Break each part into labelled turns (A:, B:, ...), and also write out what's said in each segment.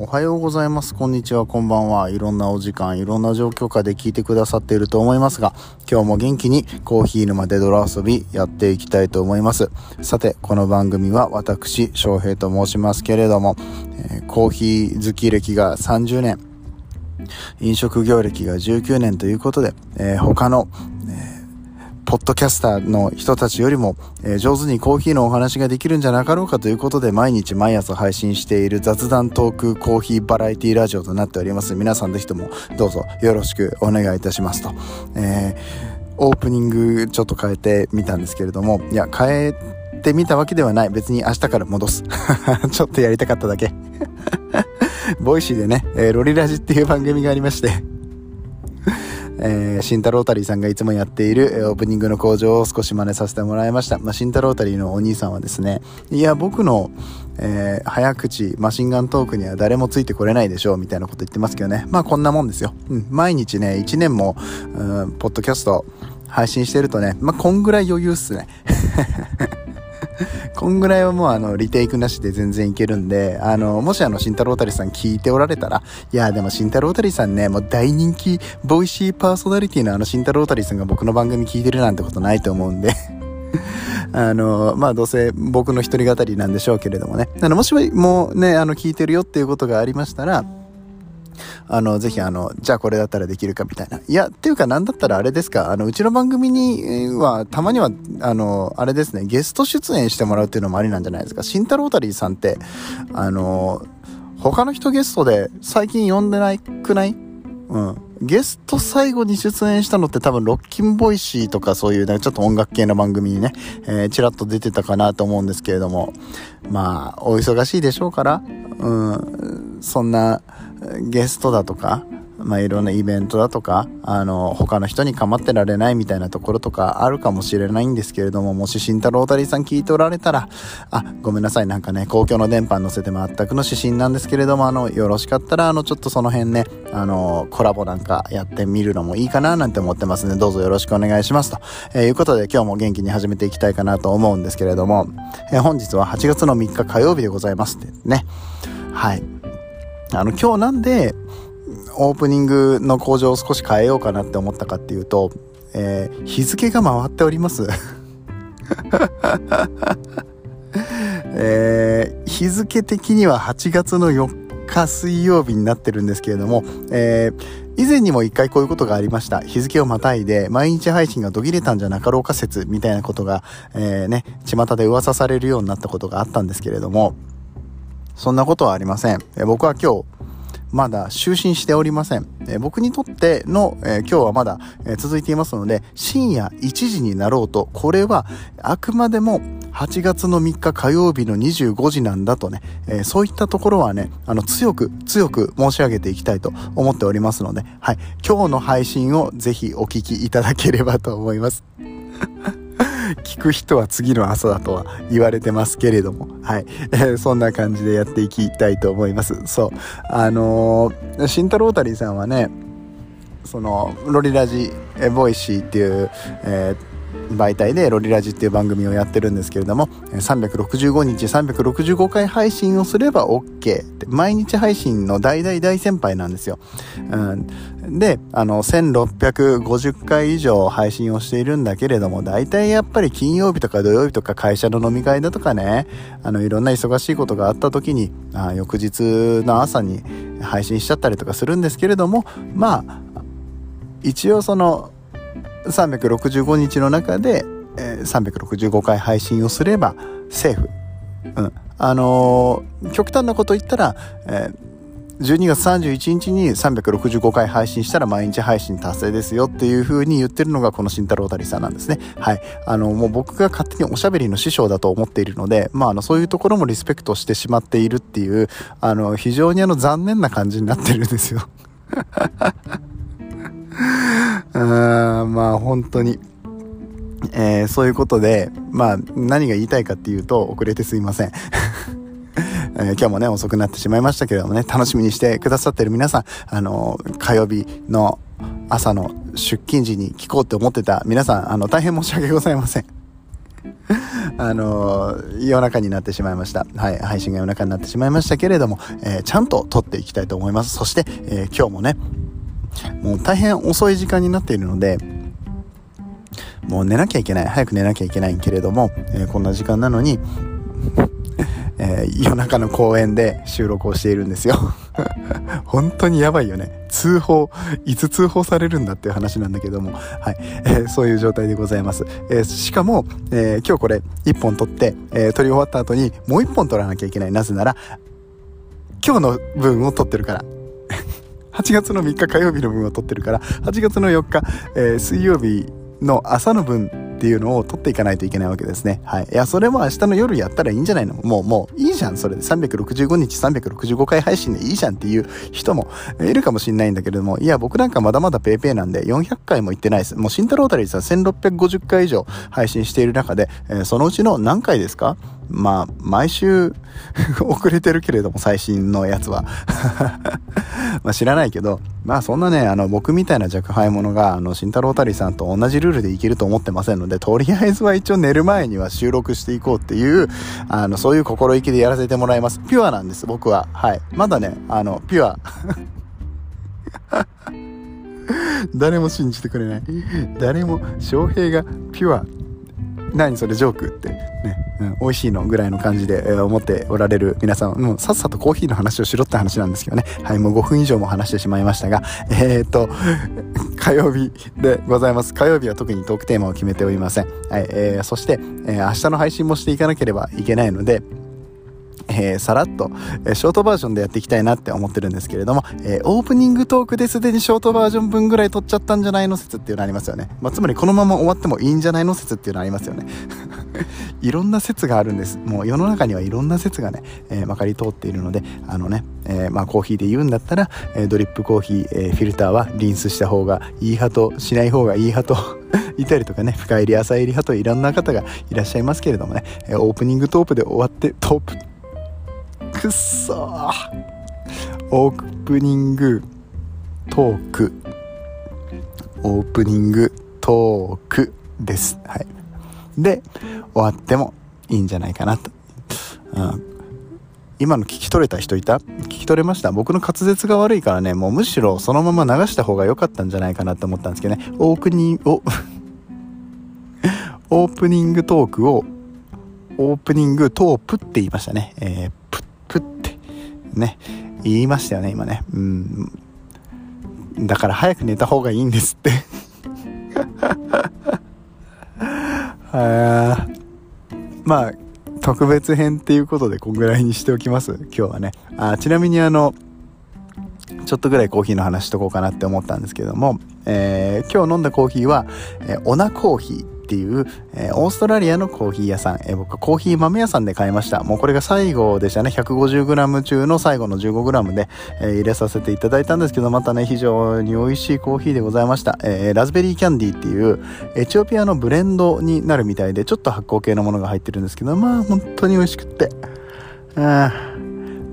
A: おはようございます。こんにちは。こんばんは。いろんなお時間、いろんな状況下で聞いてくださっていると思いますが、今日も元気にコーヒー沼で泥遊びやっていきたいと思います。さて、この番組は私、翔平と申しますけれども、えー、コーヒー好き歴が30年、飲食業歴が19年ということで、えー、他の、ポッドキャスターの人たちよりも、えー、上手にコーヒーのお話ができるんじゃなかろうかということで毎日毎朝配信している雑談トークコーヒーバラエティラジオとなっております。皆さんぜひともどうぞよろしくお願いいたしますと。えー、オープニングちょっと変えてみたんですけれども、いや、変えてみたわけではない。別に明日から戻す。ちょっとやりたかっただけ。ボイシーでね、えー、ロリラジっていう番組がありましてえー、慎太郎タリーさんがいつもやっている、オープニングの口上を少し真似させてもらいました。まあ、慎太郎タリーのお兄さんはですね、いや、僕の、えー、早口、マシンガントークには誰もついてこれないでしょう、みたいなこと言ってますけどね。まあ、こんなもんですよ。うん、毎日ね、1年も、うん、ポッドキャスト配信してるとね、まあ、こんぐらい余裕っすね。こんぐらいはもうあの、リテイクなしで全然いけるんで、あの、もしあの、慎太郎たりさん聞いておられたら、いや、でも慎太郎たりさんね、もう大人気、ボイシーパーソナリティのあの、慎太郎たりさんが僕の番組聞いてるなんてことないと思うんで あの、まあ、どうせ僕の一人語りなんでしょうけれどもね。あの、もしもね、あの、聞いてるよっていうことがありましたら、あの、ぜひあの、じゃあこれだったらできるかみたいな。いや、っていうかなんだったらあれですか、あの、うちの番組には、たまには、あの、あれですね、ゲスト出演してもらうっていうのもありなんじゃないですか。慎太郎タリーさんって、あの、他の人ゲストで最近呼んでないくない？うん。ゲスト最後に出演したのって多分ロッキンボイシーとかそういうね、ちょっと音楽系の番組にね、えー、ちらっと出てたかなと思うんですけれども、まあ、お忙しいでしょうから、うん、そんなゲストだとか、まあ、いろんなイベントだとか、あの、他の人に構ってられないみたいなところとかあるかもしれないんですけれども、もし慎太郎たりさん聞いておられたら、あ、ごめんなさい、なんかね、公共の電波に乗せて全くの指針なんですけれども、あの、よろしかったら、あの、ちょっとその辺ね、あの、コラボなんかやってみるのもいいかななんて思ってますので、どうぞよろしくお願いしますと、えー、いうことで今日も元気に始めていきたいかなと思うんですけれども、えー、本日は8月の3日火曜日でございますってね。はい。あの、今日なんで、オープニングの工場を少し変えようかなって思ったかっていうと、えー、日付が回っております。えー、日付的には8月の4日水曜日になってるんですけれども、えー、以前にも一回こういうことがありました。日付をまたいで、毎日配信が途切れたんじゃなかろうか説みたいなことが、えー、ね、巷で噂されるようになったことがあったんですけれども、そんなことはありません。え僕は今日、まだ就寝しておりません。え僕にとっての、え今日はまだ、え続いていますので、深夜1時になろうと、これはあくまでも8月の3日火曜日の25時なんだとね、えそういったところはね、あの、強く、強く申し上げていきたいと思っておりますので、はい。今日の配信をぜひお聞きいただければと思います。聞く人は次の朝だとは言われてますけれども、はい。えー、そんな感じでやっていきたいと思います。そう。あのー、慎太郎タリーさんはね、その、ロリラジ、ボイシーっていう、えー媒体でロリラジっていう番組をやってるんですけれども、365日365回配信をすれば OK って、毎日配信の大大大先輩なんですよ。うん、で、あの、1650回以上配信をしているんだけれども、大体やっぱり金曜日とか土曜日とか会社の飲み会だとかね、あの、いろんな忙しいことがあった時に、あ翌日の朝に配信しちゃったりとかするんですけれども、まあ、一応その、365日の中で、えー、365回配信をすればセーフ。うん。あのー、極端なこと言ったら、えー12月31日に365回配信したら毎日配信達成ですよっていう風に言ってるのがこの慎太郎たりさんなんですね。はい。あの、もう僕が勝手におしゃべりの師匠だと思っているので、まあ、あの、そういうところもリスペクトしてしまっているっていう、あの、非常にあの残念な感じになってるんですよ。本当に。えー、そういうことで、まあ何が言いたいかっていうと遅れてすいません。えー、今日もね、遅くなってしまいましたけれどもね、楽しみにしてくださってる皆さん、あの、火曜日の朝の出勤時に聞こうって思ってた皆さん、あの、大変申し訳ございません。あの、夜中になってしまいました。はい、配信が夜中になってしまいましたけれども、えー、ちゃんと撮っていきたいと思います。そして、え、今日もね、もう大変遅い時間になっているので、もう寝なきゃいけない。早く寝なきゃいけないけれども、えこんな時間なのに、えー、夜中の公園で収録をしているんですよ 本当にやばいよね。通報、いつ通報されるんだっていう話なんだけども、はい、えー、そういう状態でございます。え、しかも、え今日これ1本撮って、え撮り終わった後にもう1本撮らなきゃいけない。なぜなら、今日の分を撮ってるから。8月の3日火曜日の分を撮ってるから、8月の4日、え水曜日の朝の分っていうのを取っていかないといけないわけですね。はい。いや、それも明日の夜やったらいいんじゃないの？もう、もういいじゃん。それで365日365回配信でいいじゃんっていう人もいるかもしれないんだけれども、いや、僕なんかまだまだ paypay なんで400回も行ってないです。もう慎太郎たりさん、1650回以上配信している中で、えー、そのうちの何回ですか？まあ、毎週 遅れてるけれども、最新のやつは まあ知らないけど、まあそんなね、あの、僕みたいな若輩者が、あの、慎太郎たりさんと同じルールでいけると思ってませんので、とりあえずは一応寝る前には収録していこうっていう、あの、そういう心意気でやらせてもらいます。ピュアなんです、僕は。はい。まだね、あの、ピュア。誰も信じてくれない。誰も、翔平がピュア。何それジョークってね。うん、美味しいのぐらいの感じで、えー、思っておられる皆さん、もうさっさとコーヒーの話をしろって話なんですけどね。はい、もう5分以上も話してしまいましたが、えー、っと、火曜日でございます。火曜日は特にトークテーマを決めておりません。はい、えー、そして、えー、明日の配信もしていかなければいけないので、えー、さらっと、え、ショートバージョンでやっていきたいなって思ってるんですけれども、えー、オープニングトークですでにショートバージョン分ぐらい撮っちゃったんじゃないの説っていうのありますよね。まあ、つまりこのまま終わってもいいんじゃないの説っていうのありますよね。いろんな説があるんです。もう世の中にはいろんな説がね、えまかり通っているので、あのね、えまあコーヒーで言うんだったら、えドリップコーヒー、えフィルターはリンスした方がいい派としない方がいい派と いたりとかね、深入り浅入り派といろんな方がいらっしゃいますけれどもね、えオープニングトープで終わって、トープ、くっそーオープニングトークオープニングトークです。はい。で、終わってもいいんじゃないかなと。うん、今の聞き取れた人いた？聞き取れました？僕の滑舌が悪いからね、もうむしろそのまま流した方が良かったんじゃないかなと思ったんですけどね。オープニング、オープニングトークをオープニングトープって言いましたね。えー、ね、言いましたよね、今ね。うん。だから早く寝た方がいいんですって あまあ、特別編っていうことでこんぐらいにしておきます？今日はね。あちなみにあの、ちょっとぐらいコーヒーの話しとこうかなって思ったんですけども、えー、今日飲んだコーヒーは、えー、オナコーヒー。っていう、えー、オーストラリアのコーヒー屋さん、えー、僕コーヒー豆屋さんで買いました。もうこれが最後でしたね。150g 中の最後の 15g で、えー、入れさせていただいたんですけど、またね、非常に美味しいコーヒーでございました。えー、ラズベリーキャンディーっていうエチオピアのブレンドになるみたいで、ちょっと発酵系のものが入ってるんですけど、まあ本当に美味しくって。あ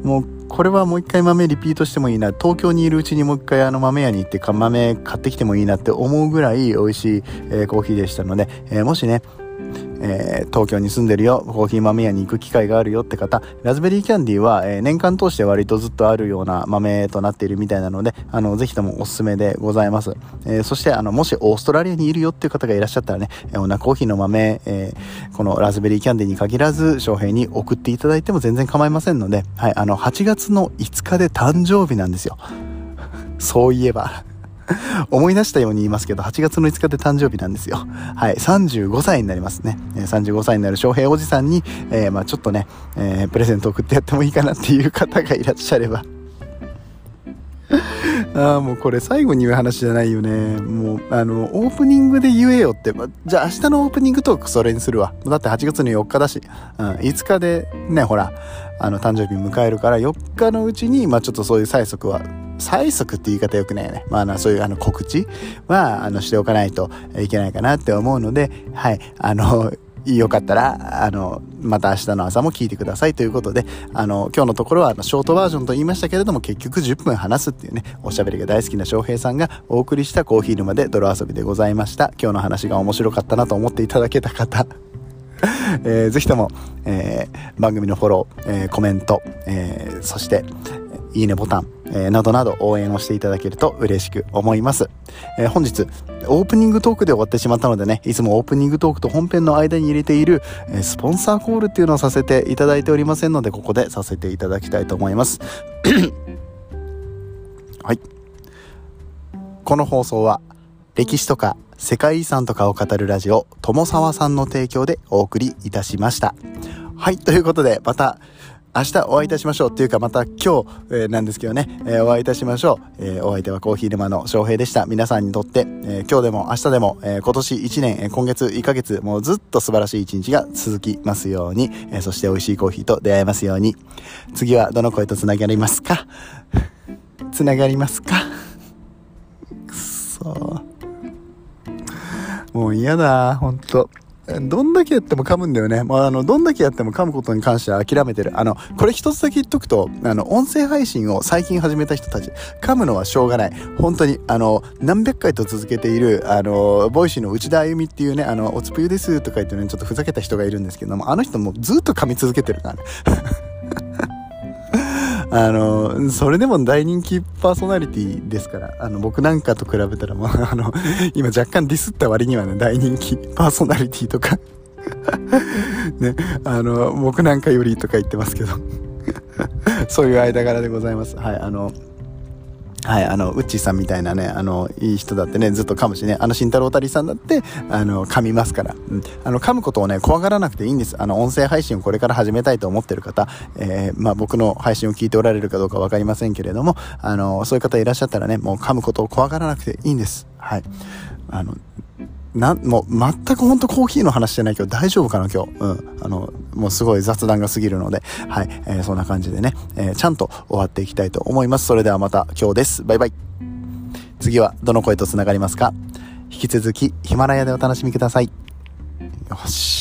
A: もうこれはもう一回豆リピートしてもいいな。東京にいるうちにもう一回あの豆屋に行ってか豆買ってきてもいいなって思うぐらい美味しい、えー、コーヒーでしたので、えー、もしね、えー、東京に住んでるよ、コーヒー豆屋に行く機会があるよって方、ラズベリーキャンディーは、えー、年間通して割とずっとあるような豆となっているみたいなので、あの、ぜひともおすすめでございます。えー、そして、あの、もしオーストラリアにいるよっていう方がいらっしゃったらね、えー、コーヒーの豆、え、このラズベリーキャンディーに限らず、翔平に送っていただいても全然構いませんので、はい、あの、8月の5日で誕生日なんですよ。そういえば。思い出したように言いますけど、8月の5日で誕生日なんですよ。はい、35歳になりますね。35歳になる翔平おじさんに、えー、まあちょっとね、えー、プレゼント送ってやってもいいかなっていう方がいらっしゃれば。ああ、もうこれ最後に言う話じゃないよね。もう、あの、オープニングで言えよって。ま、じゃあ明日のオープニングトークそれにするわ。だって8月の4日だし。うん、5日でね、ほら、あの、誕生日迎えるから、4日のうちに、まあちょっとそういう催促は催促って言い方よくないよね。まあ、そういうあの告知は、あの、しておかないといけないかなって思うので、はい、あの、よかったら、あの、また明日の朝も聞いてくださいということで、あの、今日のところは、ショートバージョンと言いましたけれども、結局10分話すっていうね、おしゃべりが大好きな翔平さんがお送りしたコーヒー沼で泥遊びでございました。今日の話が面白かったなと思っていただけた方、えー、ぜひとも、えー、番組のフォロー、えー、コメント、えー、そして、いいねボタン、えー、などなど応援をしていただけると嬉しく思います。えー、本日、オープニングトークで終わってしまったのでね、いつもオープニングトークと本編の間に入れている、えー、スポンサーコールっていうのをさせていただいておりませんので、ここでさせていただきたいと思います。はい。この放送は、歴史とか世界遺産とかを語るラジオ、友沢さんの提供でお送りいたしました。はい、ということで、また、明日お会いいたしましょうっていうかまた今日、えー、なんですけどね、えー、お会いいたしましょう、えー、お相手はコーヒー沼の翔平でした。皆さんにとって、え今日でも明日でも、え今年1年、え今月1ヶ月もうずっと素晴らしい一日が続きますように、えそして美味しいコーヒーと出会えますように。次はどの声とつながりますか？つながりますか？くそもう嫌だほんと。どんだけやっても噛むんだよね。まああの、どんだけやっても噛むことに関しては諦めてる。あの、これ一つだけ言っとくと、あの、音声配信を最近始めた人たち、噛むのはしょうがない。本当に、あの、何百回と続けている、あの、 Voicy の内田あゆみっていうね、あの、おつぷゆですとか言ってね、ちょっとふざけた人がいるんですけども、あの人もずっと噛み続けてるからね。あの、それでも大人気パーソナリティですから、あの、僕なんかと比べたらもう、あの、今若干ディスった割にはね、大人気パーソナリティとか ね、あの、僕なんかよりとか言ってますけど そういう間柄でございます。はい、あの、はい、あの、ウッチーさんみたいなね、あの、いい人だってね、ずっと噛むしね、あの、慎太郎たりさんだって、あの、噛みますから、うん、あの、噛むことをね、怖がらなくていいんです。あの、音声配信をこれから始めたいと思ってる方、えー、まあ、僕の配信を聞いておられるかどうかわかりませんけれども、あの、そういう方いらっしゃったらね、もう噛むことを怖がらなくていいんです。はい。あの、なん、もう全くほんとコーヒーの話してないけど大丈夫かな今日。うん。あの、もうすごい雑談が過ぎるので、はい。えー、そんな感じでね、えー、ちゃんと終わっていきたいと思います。それではまた今日です。バイバイ。次はどの声と繋がりますか？引き続きヒマラヤでお楽しみください。よし。